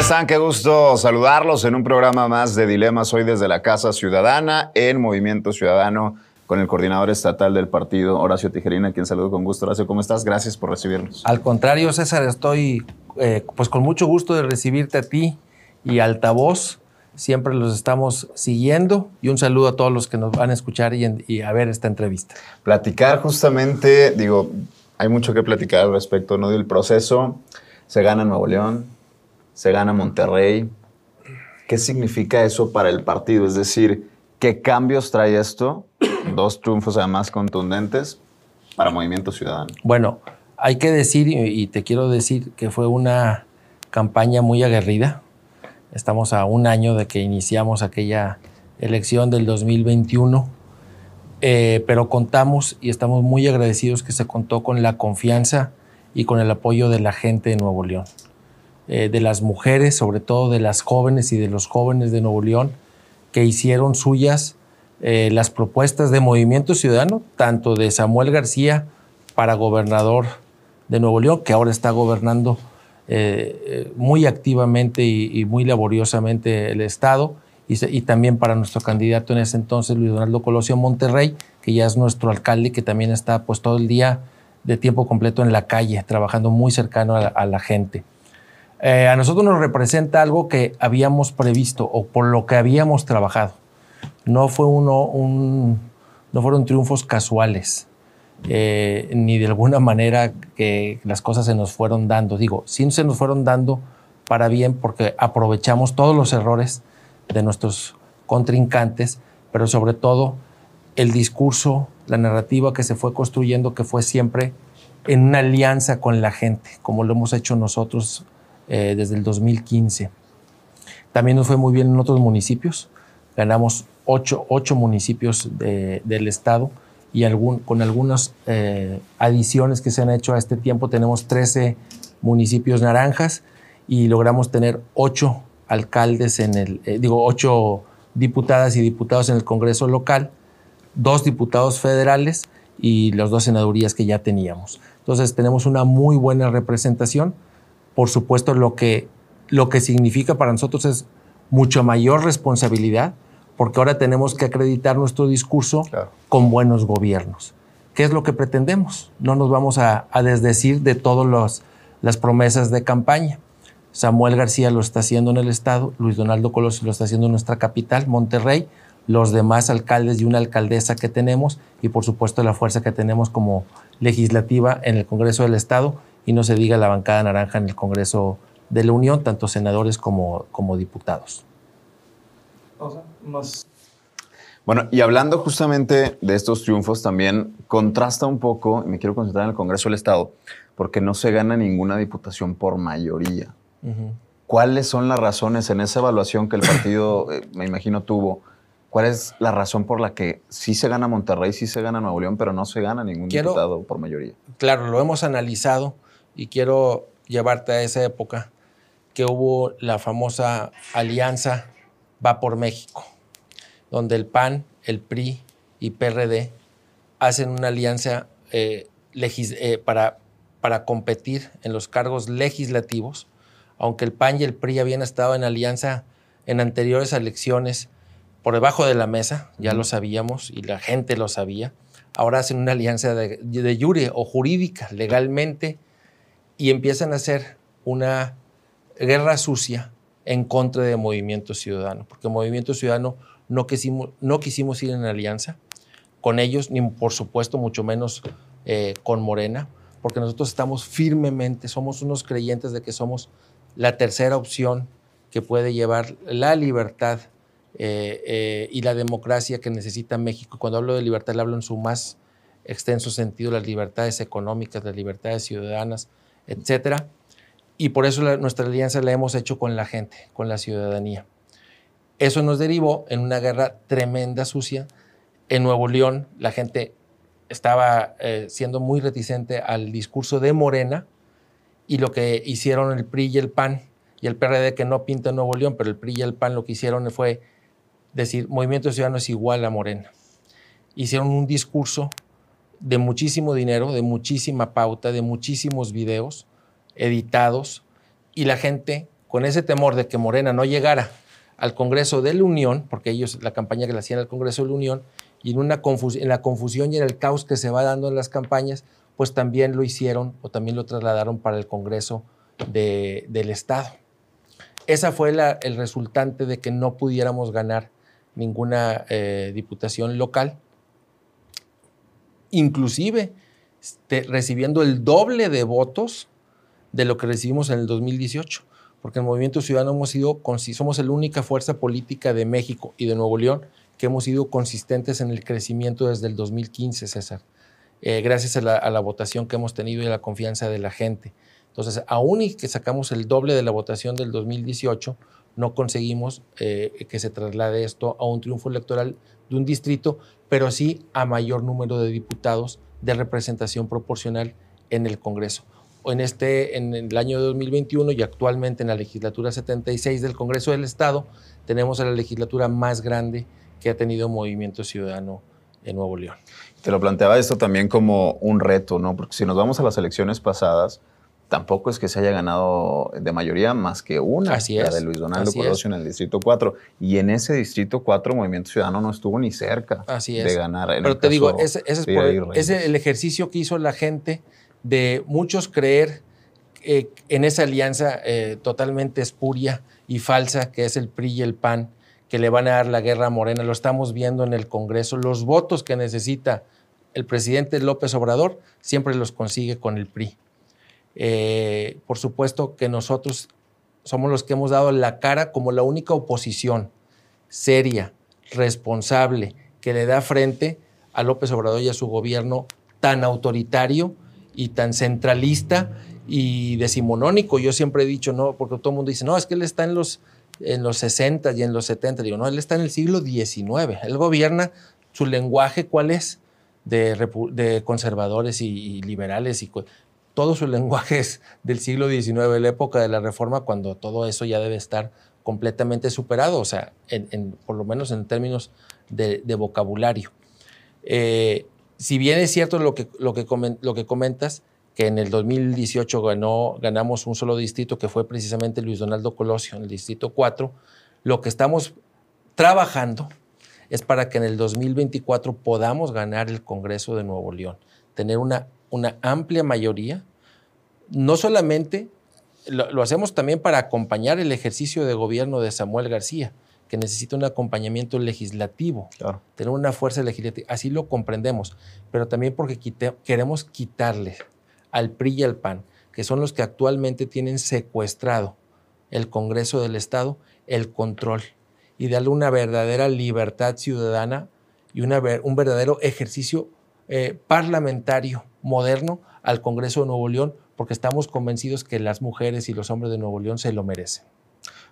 están? Qué gusto saludarlos en un programa más de Dilemas hoy desde la Casa Ciudadana en Movimiento Ciudadano con el coordinador estatal del partido, Horacio Tijerina, quien saludo con gusto. Horacio, ¿cómo estás? Gracias por recibirnos. Al contrario, César, estoy eh, pues con mucho gusto de recibirte a ti y Altavoz. Siempre los estamos siguiendo y un saludo a todos los que nos van a escuchar y, a ver esta entrevista. Platicar justamente, digo, hay mucho que platicar al respecto, ¿no? Del proceso. Se gana Nuevo León, se gana Monterrey. ¿Qué significa eso para el partido? Es decir, ¿qué cambios trae esto? Dos triunfos además contundentes para Movimiento Ciudadano. Bueno, hay que decir, y te quiero decir, que fue una campaña muy aguerrida. Estamos a un año de que iniciamos aquella elección del 2021, eh, pero contamos y estamos muy agradecidos que se contó con la confianza y con el apoyo de la gente de Nuevo León, eh, de las mujeres, sobre todo de las jóvenes y de los jóvenes de Nuevo León, que hicieron suyas eh, las propuestas de Movimiento Ciudadano, tanto de Samuel García para gobernador de Nuevo León, que ahora está gobernando eh, muy activamente y, muy laboriosamente el Estado, y, también para nuestro candidato en ese entonces, Luis Donaldo Colosio Monterrey, que ya es nuestro alcalde, que también está pues todo el día de tiempo completo en la calle, trabajando muy cercano a la, gente. A nosotros nos representa algo que habíamos previsto o por lo que habíamos trabajado no, fue un, no fueron triunfos casuales, eh, ni de alguna manera que las cosas se nos fueron dando. Digo, sí se nos fueron dando para bien porque aprovechamos todos los errores de nuestros contrincantes, pero sobre todo el discurso, la narrativa que se fue construyendo, que fue siempre en una alianza con la gente, como lo hemos hecho nosotros eh, desde el 2015. También nos fue muy bien en otros municipios. Ganamos ocho, municipios del estado y con algunas eh, adiciones que se han hecho a este tiempo tenemos 13 municipios naranjas y logramos tener ocho alcaldes en el, eh, digo, ocho diputadas y diputados en el Congreso local, dos diputados federales y las dos senadurías que ya teníamos. Entonces tenemos una muy buena representación. Por supuesto, lo que, lo que significa para nosotros es mucha mayor responsabilidad, porque ahora tenemos que acreditar nuestro discurso con buenos gobiernos. ¿Qué es lo que pretendemos? No nos vamos a, desdecir de todas las promesas de campaña. Samuel García lo está haciendo en el Estado, Luis Donaldo Colosio lo está haciendo en nuestra capital, Monterrey, los demás alcaldes y una alcaldesa que tenemos y por supuesto la fuerza que tenemos como legislativa en el Congreso del Estado y no se diga la bancada naranja en el Congreso de la Unión, tanto senadores como, como diputados. Bueno, y hablando justamente de estos triunfos, también contrasta un poco, y me quiero concentrar en el Congreso del Estado, porque no se gana ninguna diputación por mayoría. ¿Cuáles son las razones en esa evaluación que el partido, eh, me imagino, tuvo? ¿Cuál es la razón por la que sí se gana Monterrey, sí se gana Nuevo León, pero no se gana ningún diputado por mayoría? Claro, lo hemos analizado y quiero llevarte a esa época que hubo la famosa alianza Va por México, donde el PAN, el PRI y PRD hacen una alianza eh, eh, para, para competir en los cargos legislativos, aunque el PAN y el PRI habían estado en alianza en anteriores elecciones por debajo de la mesa, ya lo sabíamos y la gente lo sabía, ahora hacen una alianza de, de jure o jurídica legalmente y empiezan a hacer una guerra sucia en contra de Movimiento Ciudadano, porque Movimiento Ciudadano no quisimos, no quisimos ir en alianza con ellos, ni por supuesto mucho menos eh, con Morena, porque nosotros estamos firmemente, somos unos creyentes de que somos la tercera opción que puede llevar la libertad eh, eh, y la democracia que necesita México. Cuando hablo de libertad, le hablo en su más extenso sentido, las libertades económicas, las libertades ciudadanas, etcétera y por eso nuestra alianza la hemos hecho con la gente, con la ciudadanía. Eso nos derivó en una guerra tremenda, sucia. En Nuevo León la gente estaba eh, siendo muy reticente al discurso de Morena y lo que hicieron el PRI y el PAN y el PRD que no pinta Nuevo León, pero el PRI y el PAN lo que hicieron fue decir, Movimiento Ciudadano es igual a Morena. Hicieron un discurso de muchísimo dinero, de muchísima pauta, de muchísimos videos, editados y la gente con ese temor de que Morena no llegara al Congreso de la Unión, porque ellos, la campaña que le hacían al Congreso de la Unión, y en, una en la confusión y en el caos que se va dando en las campañas, pues también lo hicieron o también lo trasladaron para el Congreso del Estado. Esa fue el resultante de que no pudiéramos ganar ninguna eh, diputación local, inclusive este, recibiendo el doble de votos de lo que recibimos en el 2018, porque el Movimiento Ciudadano hemos sido, somos la única fuerza política de México y de Nuevo León que hemos sido consistentes en el crecimiento desde el 2015, César, eh, gracias a la, votación que hemos tenido y a la confianza de la gente. Entonces, aún y que sacamos el doble de la votación del 2018, no conseguimos eh, que se traslade esto a un triunfo electoral de un distrito, pero sí a mayor número de diputados de representación proporcional en el Congreso. En, este, en el año 2021 y actualmente en la legislatura 76 del Congreso del Estado, tenemos a la legislatura más grande que ha tenido Movimiento Ciudadano en Nuevo León. Te lo planteaba esto también como un reto, ¿no? Porque si nos vamos a las elecciones pasadas, tampoco es que se haya ganado de mayoría más que una, Así la de Luis Donaldo Colosio en el Distrito 4. Y en ese Distrito 4 Movimiento Ciudadano no estuvo ni cerca de ganar. Pero te digo, ese, es, el ejercicio que hizo la gente de muchos creer eh, en esa alianza eh, totalmente espuria y falsa que es el PRI y el PAN, que le van a dar la guerra a Morena. Lo estamos viendo en el Congreso. Los votos que necesita el presidente López Obrador siempre los consigue con el PRI. Eh, por supuesto que nosotros somos los que hemos dado la cara como la única oposición seria, responsable, que le da frente a López Obrador y a su gobierno tan autoritario y tan centralista y decimonónico. Yo siempre he dicho, no, porque todo el mundo dice, no, es que él está en los, en los 60 y en los 70. Digo, no, él está en el siglo XIX. Él gobierna su lenguaje, ¿cuál es? De, conservadores y, liberales y todo su lenguaje es del siglo XIX, la época de la Reforma, cuando todo eso ya debe estar completamente superado, o sea, por lo menos en términos de, vocabulario. Eh, si bien es cierto lo que, lo, que lo que comentas, que en el 2018 ganó, ganamos un solo distrito, que fue precisamente Luis Donaldo Colosio, en el distrito 4, lo que estamos trabajando es para que en el 2024 podamos ganar el Congreso de Nuevo León, tener una una amplia mayoría, no solamente lo, hacemos también para acompañar el ejercicio de gobierno de Samuel García, que necesita un acompañamiento legislativo, tener una fuerza legislativa, así lo comprendemos, pero también porque queremos quitarle al PRI y al PAN, que son los que actualmente tienen secuestrado el Congreso del Estado, el control y darle una verdadera libertad ciudadana y una, un verdadero ejercicio eh, parlamentario moderno al Congreso de Nuevo León, porque estamos convencidos que las mujeres y los hombres de Nuevo León se lo merecen.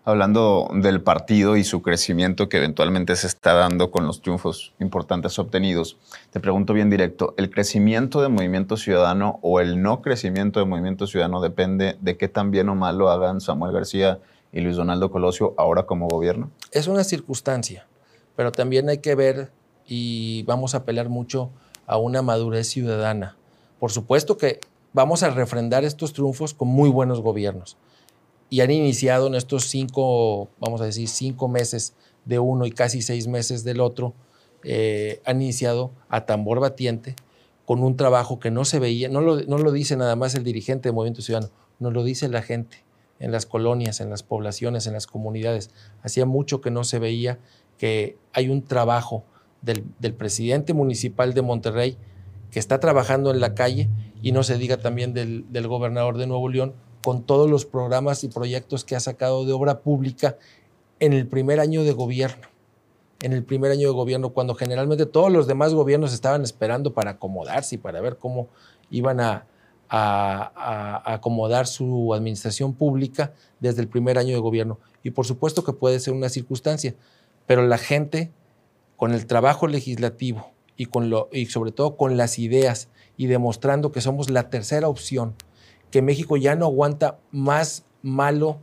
Hablando del partido y su crecimiento que eventualmente se está dando con los triunfos importantes obtenidos, te pregunto bien directo, ¿el crecimiento del movimiento ciudadano o el no crecimiento del movimiento ciudadano depende de qué tan bien o mal lo hagan Samuel García y Luis Donaldo Colosio ahora como gobierno? Es una circunstancia, pero también hay que ver y vamos a apelar mucho a una madurez ciudadana. Por supuesto que vamos a refrendar estos triunfos con muy buenos gobiernos. Y han iniciado en estos cinco, vamos a decir, cinco meses de uno y casi seis meses del otro, eh, han iniciado a tambor batiente con un trabajo que no se veía, no lo, dice nada más el dirigente de Movimiento Ciudadano, no lo dice la gente en las colonias, en las poblaciones, en las comunidades. Hacía mucho que no se veía que hay un trabajo del, presidente municipal de Monterrey, que está trabajando en la calle, y no se diga también del, gobernador de Nuevo León, con todos los programas y proyectos que ha sacado de obra pública en el primer año de gobierno. En el primer año de gobierno, cuando generalmente todos los demás gobiernos estaban esperando para acomodarse y para ver cómo iban a, a, acomodar su administración pública desde el primer año de gobierno. Y por supuesto que puede ser una circunstancia, pero la gente con el trabajo legislativo y, con lo, y sobre todo con las ideas y demostrando que somos la tercera opción, que México ya no aguanta más malo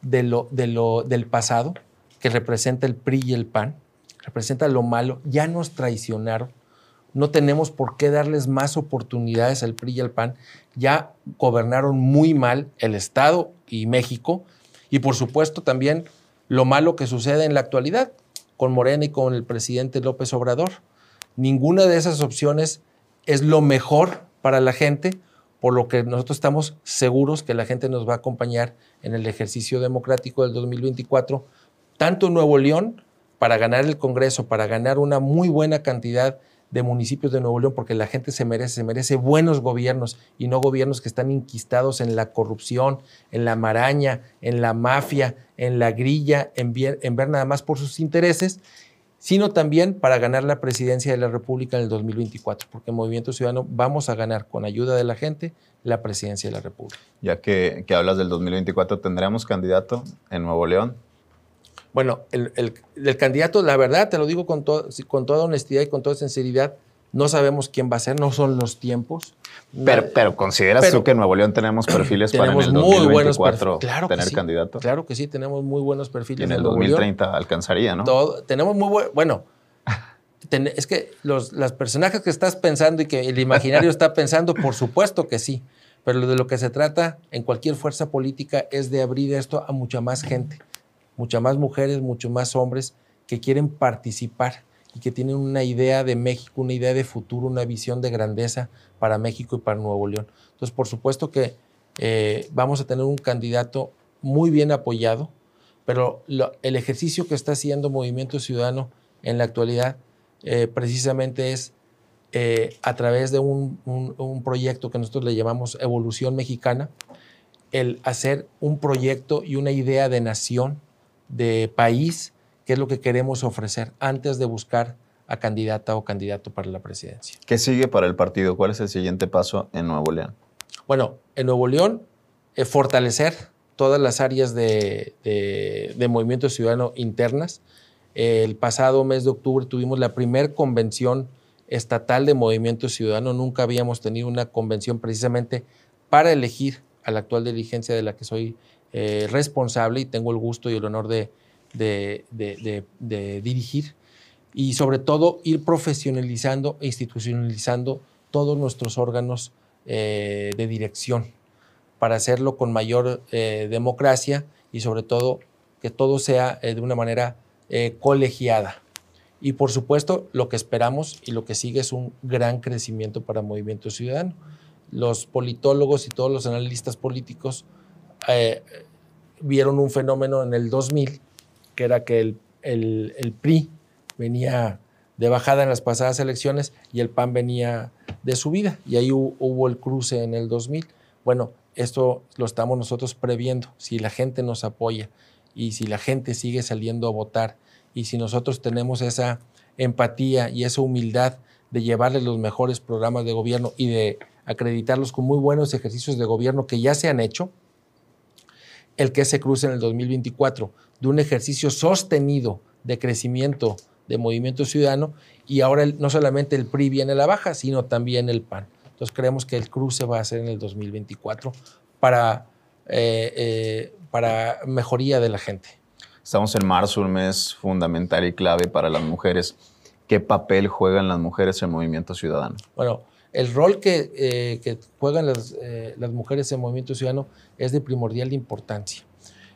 de lo, de lo, del pasado, que representa el PRI y el PAN, representa lo malo, ya nos traicionaron, no tenemos por qué darles más oportunidades al PRI y al PAN, ya gobernaron muy mal el Estado y México, Y por supuesto también lo malo que sucede en la actualidad con Morena y con el presidente López Obrador. Ninguna de esas opciones es lo mejor para la gente, por lo que nosotros estamos seguros que la gente nos va a acompañar en el ejercicio democrático del 2024, tanto Nuevo León, para ganar el Congreso, para ganar una muy buena cantidad de municipios de Nuevo León, porque la gente se merece, se merece buenos gobiernos y no gobiernos que están inquistados en la corrupción, en la maraña, en la mafia, en la grilla, en, en ver nada más por sus intereses, sino también para ganar la presidencia de la República en el 2024, porque en Movimiento Ciudadano vamos a ganar con ayuda de la gente la presidencia de la República. Ya que, que hablas del 2024, ¿tendremos candidato en Nuevo León? Bueno, el, candidato, la verdad, te lo digo con, con toda honestidad y con toda sinceridad, no sabemos quién va a ser, no son los tiempos. Pero, pero ¿consideras tú que en Nuevo León tenemos perfiles para en el 2024 claro tener candidato? Claro que sí, tenemos muy buenos perfiles. Y en el 2030 alcanzaría, ¿no? tenemos muy buen, bueno, es que los, los personajes que estás pensando y que el imaginario está pensando, por supuesto que sí. Pero de lo que se trata en cualquier fuerza política es de abrir esto a mucha más gente muchas más mujeres, muchos más hombres que quieren participar y que tienen una idea de México, una idea de futuro, una visión de grandeza para México y para Nuevo León. Entonces, por supuesto que eh, vamos a tener un candidato muy bien apoyado, pero el ejercicio que está haciendo Movimiento Ciudadano en la actualidad eh, precisamente es eh, a través de un, un, proyecto que nosotros le llamamos Evolución Mexicana, el hacer un proyecto y una idea de nación de país, qué es lo que queremos ofrecer antes de buscar a candidata o candidato para la presidencia. ¿Qué sigue para el partido? ¿Cuál es el siguiente paso en Nuevo León? Bueno, en Nuevo León, eh, fortalecer todas las áreas de, movimiento ciudadano internas. el pasado mes de octubre tuvimos la primera convención estatal de movimiento ciudadano. Nunca habíamos tenido una convención precisamente para elegir a la actual dirigencia de la que soy eh, responsable y tengo el gusto y el honor de, dirigir. Y sobre todo ir profesionalizando e institucionalizando todos nuestros órganos eh, de dirección para hacerlo con mayor eh, democracia y sobre todo que todo sea de una manera colegiada. Y por supuesto, lo que esperamos y lo que sigue es un gran crecimiento para Movimiento Ciudadano. Los politólogos y todos los analistas políticos eh, vieron un fenómeno en el 2000, que era que el, el, PRI venía de bajada en las pasadas elecciones y el PAN venía de subida. Y ahí hubo, el cruce en el 2000. Bueno, esto lo estamos nosotros previendo. Si la gente nos apoya y si la gente sigue saliendo a votar y si nosotros tenemos esa empatía y esa humildad de llevarles los mejores programas de gobierno y de acreditarlos con muy buenos ejercicios de gobierno que ya se han hecho, el que se cruce en el 2024 de un ejercicio sostenido de crecimiento de movimiento ciudadano y ahora no solamente el PRI viene a la baja, sino también el PAN. Entonces creemos que el cruce va a ser en el 2024 para, eh, eh, para mejoría de la gente. Estamos en marzo, un mes fundamental y clave para las mujeres. ¿Qué papel juegan las mujeres en movimiento ciudadano? Bueno, el rol que, eh, juegan eh, las, mujeres en Movimiento Ciudadano es de primordial importancia.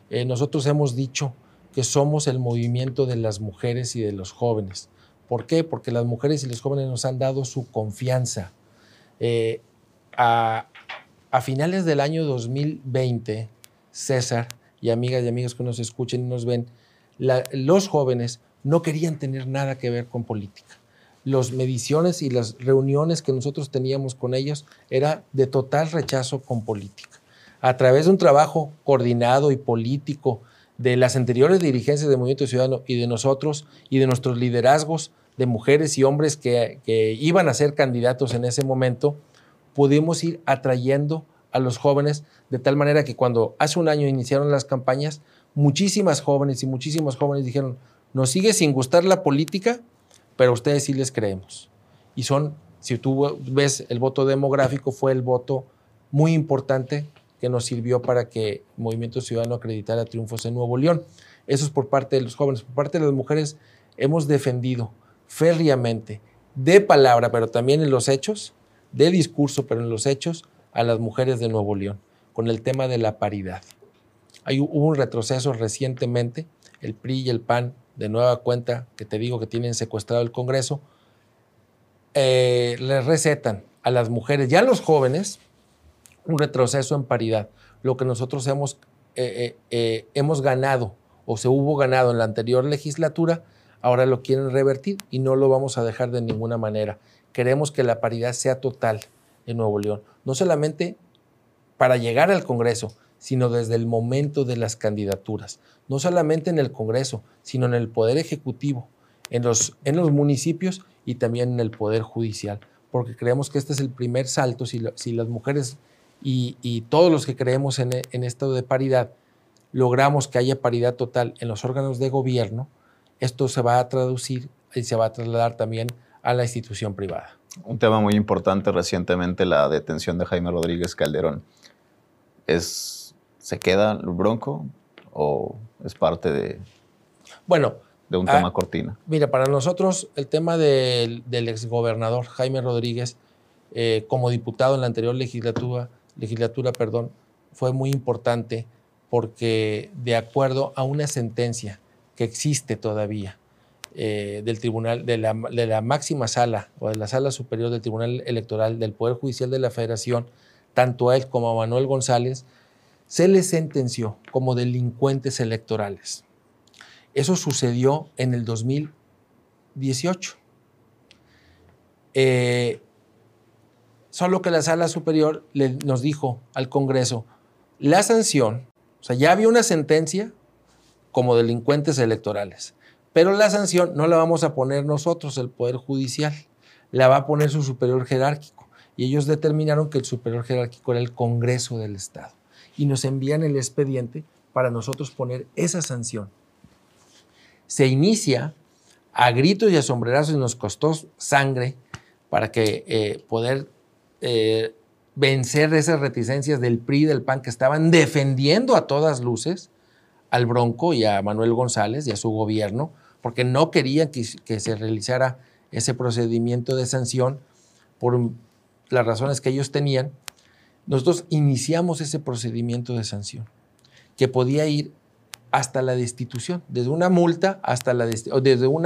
Eh, nosotros hemos dicho que somos el movimiento de las mujeres y de los jóvenes. ¿Por qué? Porque las mujeres y los jóvenes nos han dado su confianza. A, finales del año 2020, César y amigas y amigos que nos escuchen y nos ven, los jóvenes no querían tener nada que ver con política las mediciones y las reuniones que nosotros teníamos con ellos era de total rechazo con política. A través de un trabajo coordinado y político de las anteriores dirigencias del Movimiento Ciudadano y de nosotros y de nuestros liderazgos de mujeres y hombres que, que iban a ser candidatos en ese momento, pudimos ir atrayendo a los jóvenes de tal manera que cuando hace un año iniciaron las campañas, muchísimas jóvenes y muchísimos jóvenes dijeron, nos sigue sin gustar la política, pero a ustedes sí les creemos. Y son, si tú ves el voto demográfico, fue el voto muy importante que nos sirvió para que Movimiento Ciudadano acreditara triunfos en Nuevo León. Eso es por parte de los jóvenes. Por parte de las mujeres, hemos defendido férreamente, de palabra, pero también en los hechos, de discurso, pero en los hechos, a las mujeres de Nuevo León, con el tema de la paridad. Hay, hubo un retroceso recientemente, el PRI y el PAN, de nueva cuenta, que te digo que tienen secuestrado el Congreso, eh, les recetan a las mujeres y a los jóvenes un retroceso en paridad. Lo que nosotros hemos, eh, eh, hemos ganado o se hubo ganado en la anterior legislatura, ahora lo quieren revertir y no lo vamos a dejar de ninguna manera. Queremos que la paridad sea total en Nuevo León, no solamente para llegar al Congreso, sino desde el momento de las candidaturas, no solamente en el Congreso, sino en el Poder Ejecutivo, en los, en los municipios y también en el Poder Judicial, porque creemos que este es el primer salto, si, las mujeres y, todos los que creemos en, en esto de paridad logramos que haya paridad total en los órganos de gobierno, esto se va a traducir y se va a trasladar también a la institución privada. Un tema muy importante recientemente, la detención de Jaime Rodríguez Calderón. ¿Es, ¿Se queda el bronco o es parte de, bueno, de un tema ah, cortina? Mira, para nosotros el tema del, del exgobernador Jaime Rodríguez, eh, como diputado en la anterior legislatura, legislatura perdón, fue muy importante porque de acuerdo a una sentencia que existe todavía eh, del tribunal, de la, de la, máxima sala o de la sala superior del Tribunal Electoral del Poder Judicial de la Federación, tanto a él como a Manuel González, se les sentenció como delincuentes electorales. Eso sucedió en el 2018. Eh, solo que la sala superior nos dijo al Congreso, la sanción, o sea, ya había una sentencia como delincuentes electorales. Pero la sanción no la vamos a poner nosotros, el Poder Judicial, la va a poner su superior jerárquico. Y ellos determinaron que el superior jerárquico era el Congreso del Estado. Y nos envían el expediente para nosotros poner esa sanción. Se inicia a gritos y a sombrerazos y nos costó sangre para que eh, poder eh, vencer esas reticencias del PRI y del PAN que estaban defendiendo a todas luces al Bronco y a Manuel González y a su gobierno, porque no querían que, se realizara ese procedimiento de sanción por las razones que ellos tenían. Nosotros iniciamos ese procedimiento de sanción, que podía ir hasta la destitución, desde una multa hasta la desde un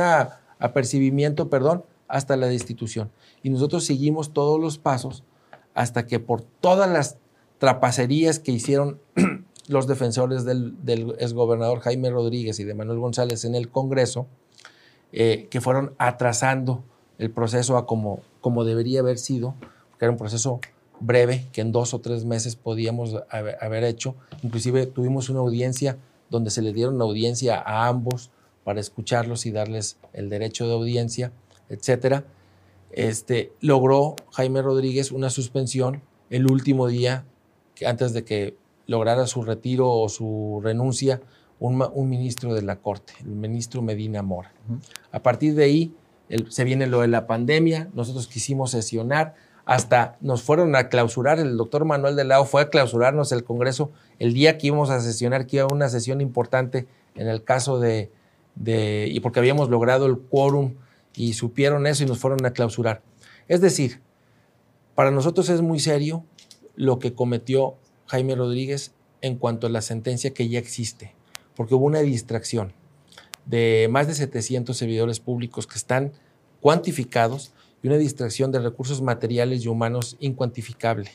apercibimiento, perdón, hasta la destitución. Y nosotros seguimos todos los pasos hasta que por todas las trapacerías que hicieron los defensores del, del exgobernador Jaime Rodríguez y de Manuel González en el Congreso, eh, que fueron atrasando el proceso a como, como debería haber sido, que era un proceso breve que en dos o tres meses podíamos haber, hecho. Inclusive tuvimos una audiencia donde se le dieron audiencia a ambos para escucharlos y darles el derecho de audiencia, etcétera. Este, logró Jaime Rodríguez una suspensión el último día que antes de que lograra su retiro o su renuncia un, ministro de la Corte, el ministro Medina Mora. A partir de ahí se viene lo de la pandemia, nosotros quisimos sesionar, hasta nos fueron a clausurar, el doctor Manuel de Lao fue a clausurarnos el Congreso el día que íbamos a sesionar, que iba una sesión importante en el caso de, de y porque habíamos logrado el quórum y supieron eso y nos fueron a clausurar. Es decir, para nosotros es muy serio lo que cometió Jaime Rodríguez en cuanto a la sentencia que ya existe, porque hubo una distracción de más de 700 servidores públicos que están cuantificados y una distracción de recursos materiales y humanos incuantificable,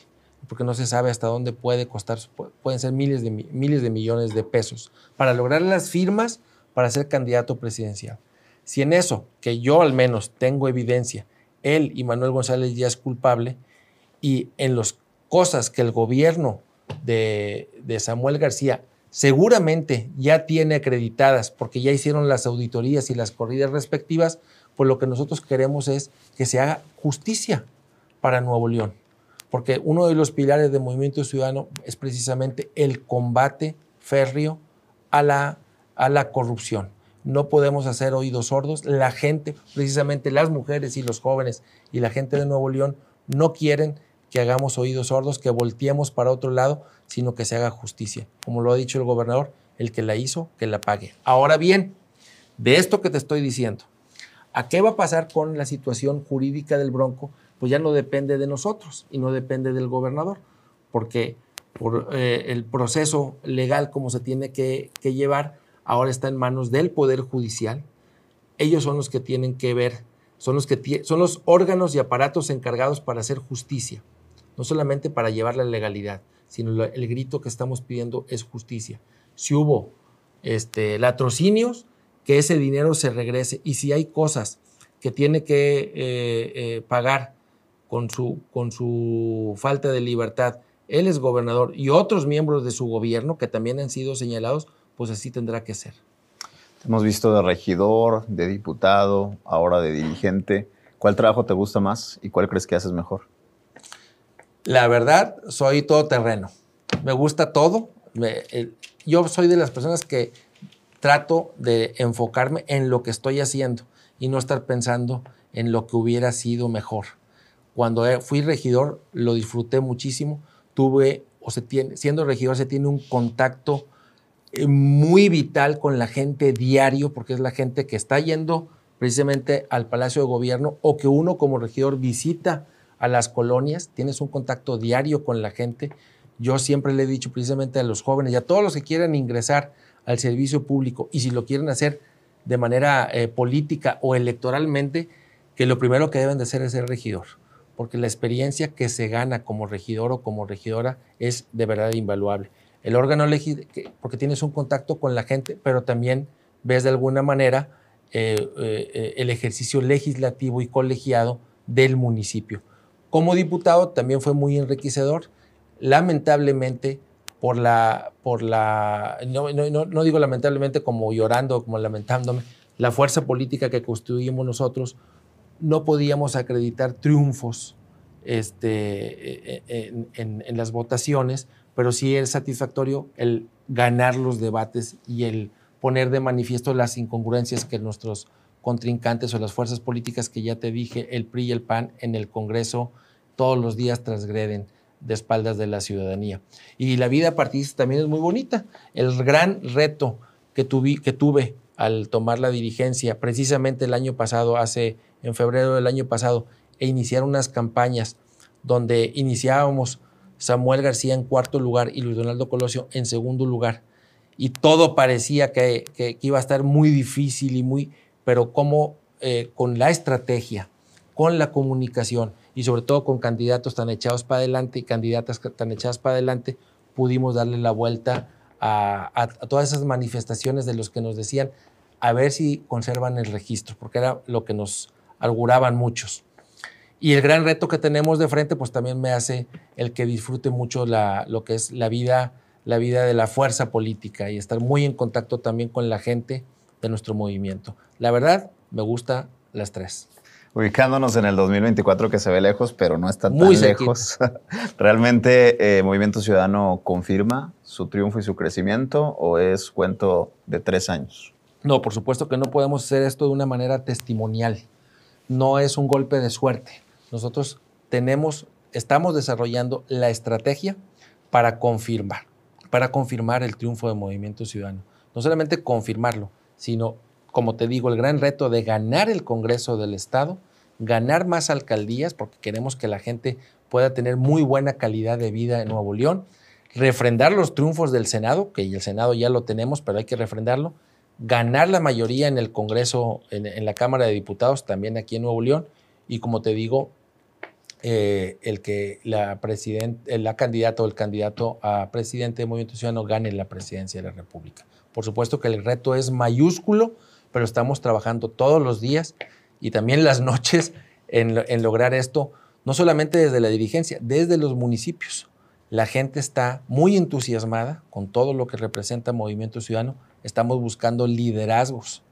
porque no se sabe hasta dónde puede costar, pueden ser miles de, miles de millones de pesos, para lograr las firmas para ser candidato presidencial. Si en eso, que yo al menos tengo evidencia, él y Manuel González ya es culpable, y en las cosas que el gobierno de, Samuel García seguramente ya tiene acreditadas porque ya hicieron las auditorías y las corridas respectivas, pues lo que nosotros queremos es que se haga justicia para Nuevo León. Porque uno de los pilares del movimiento ciudadano es precisamente el combate férreo a la, a la corrupción. No podemos hacer oídos sordos. La gente, precisamente las mujeres y los jóvenes y la gente de Nuevo León, no quieren que hagamos oídos sordos, que volteemos para otro lado, sino que se haga justicia. Como lo ha dicho el gobernador, el que la hizo, que la pague. Ahora bien, de esto que te estoy diciendo, ¿a qué va a pasar con la situación jurídica del Bronco? Pues ya no depende de nosotros y no depende del gobernador, porque por eh, el proceso legal como se tiene que, llevar, ahora está en manos del Poder Judicial. Ellos son los que tienen que ver, son los, que son los órganos y aparatos encargados para hacer justicia, no solamente para llevar la legalidad, sino el grito que estamos pidiendo es justicia. Si hubo este, latrocinios, que ese dinero se regrese. Y si hay cosas que tiene que eh, eh, pagar con su, con su falta de libertad, él es gobernador y otros miembros de su gobierno que también han sido señalados, pues así tendrá que ser. Hemos visto de regidor, de diputado, ahora de dirigente. ¿Cuál trabajo te gusta más y cuál crees que haces mejor? La verdad, soy todoterreno. Me gusta todo. yo soy de las personas que trato de enfocarme en lo que estoy haciendo y no estar pensando en lo que hubiera sido mejor. Cuando eh, fui regidor lo disfruté muchísimo, tuve, se tiene, siendo regidor se tiene un contacto eh, muy vital con la gente diario, porque es la gente que está yendo precisamente al Palacio de Gobierno o que uno como regidor visita a las colonias, tienes un contacto diario con la gente. Yo siempre le he dicho precisamente a los jóvenes y a todos los que quieran ingresar al servicio público y si lo quieren hacer de manera eh, política o electoralmente, que lo primero que deben de hacer es ser regidor, porque la experiencia que se gana como regidor o como regidora es de verdad invaluable. El órgano porque tienes un contacto con la gente, pero también ves de alguna manera eh, eh, el ejercicio legislativo y colegiado del municipio. Como diputado también fue muy enriquecedor. Lamentablemente, por la, por la no, no, digo lamentablemente como llorando, como lamentándome, la fuerza política que construimos nosotros, no podíamos acreditar triunfos este, e, e, en, en, las votaciones, pero sí es satisfactorio el ganar los debates y el poner de manifiesto las incongruencias que nuestros contrincantes o las fuerzas políticas que ya te dije, el PRI y el PAN en el Congreso todos los días transgreden de espaldas de la ciudadanía. Y la vida partidista también es muy bonita. El gran reto que, que tuve al tomar la dirigencia, precisamente el año pasado, hace en febrero del año pasado, e iniciar unas campañas donde iniciábamos Samuel García en cuarto lugar y Luis Donaldo Colosio en segundo lugar. Y todo parecía que, iba a estar muy difícil y muy, pero como eh, con la estrategia, con la comunicación y sobre todo con candidatos tan echados para adelante y candidatas tan echadas para adelante, pudimos darle la vuelta a, todas esas manifestaciones de los que nos decían a ver si conservan el registro, porque era lo que nos auguraban muchos. Y el gran reto que tenemos de frente, pues también me hace el que disfrute mucho lo que es la vida, la vida de la fuerza política y estar muy en contacto también con la gente de nuestro movimiento. La verdad, me gusta las tres. Ubicándonos en el 2024 que se ve lejos, pero no está tan lejos. ¿Realmente eh, Movimiento Ciudadano confirma su triunfo y su crecimiento o es cuento de tres años? No, por supuesto que no podemos hacer esto de una manera testimonial. No es un golpe de suerte. Nosotros tenemos, estamos desarrollando la estrategia para confirmar, para confirmar el triunfo de Movimiento Ciudadano. No solamente confirmarlo, sino como te digo, el gran reto de ganar el Congreso del Estado, ganar más alcaldías, porque queremos que la gente pueda tener muy buena calidad de vida en Nuevo León, refrendar los triunfos del Senado, que el Senado ya lo tenemos, pero hay que refrendarlo, ganar la mayoría en el Congreso, en, la Cámara de Diputados, también aquí en Nuevo León, y como te digo, eh, el que la, la candidata o el candidato a presidente de Movimiento Ciudadano gane la presidencia de la República. Por supuesto que el reto es mayúsculo, pero estamos trabajando todos los días y también las noches en, lograr esto, no solamente desde la dirigencia, desde los municipios. La gente está muy entusiasmada con todo lo que representa Movimiento Ciudadano. Estamos buscando liderazgos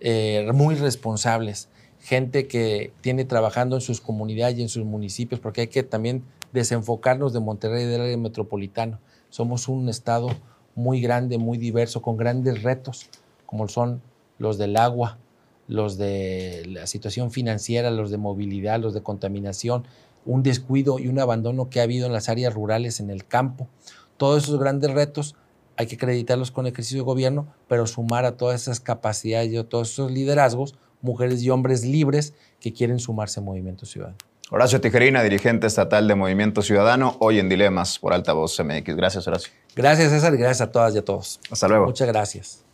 eh, muy responsables, gente que tiene trabajando en sus comunidades y en sus municipios, porque hay que también desenfocarnos de Monterrey y del área metropolitana. Somos un estado muy grande, muy diverso, con grandes retos, como son los del agua, los de la situación financiera, los de movilidad, los de contaminación, un descuido y un abandono que ha habido en las áreas rurales, en el campo. Todos esos grandes retos hay que acreditarlos con el ejercicio de gobierno, pero sumar a todas esas capacidades y a todos esos liderazgos, mujeres y hombres libres que quieren sumarse a Movimiento Ciudadano. Horacio Tijerina, dirigente estatal de Movimiento Ciudadano, hoy en Dilemas por Altavoz MX. Gracias, Horacio. Gracias, César, y gracias a todas y a todos. Hasta luego. Muchas gracias.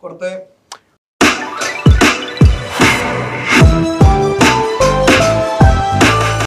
Corte.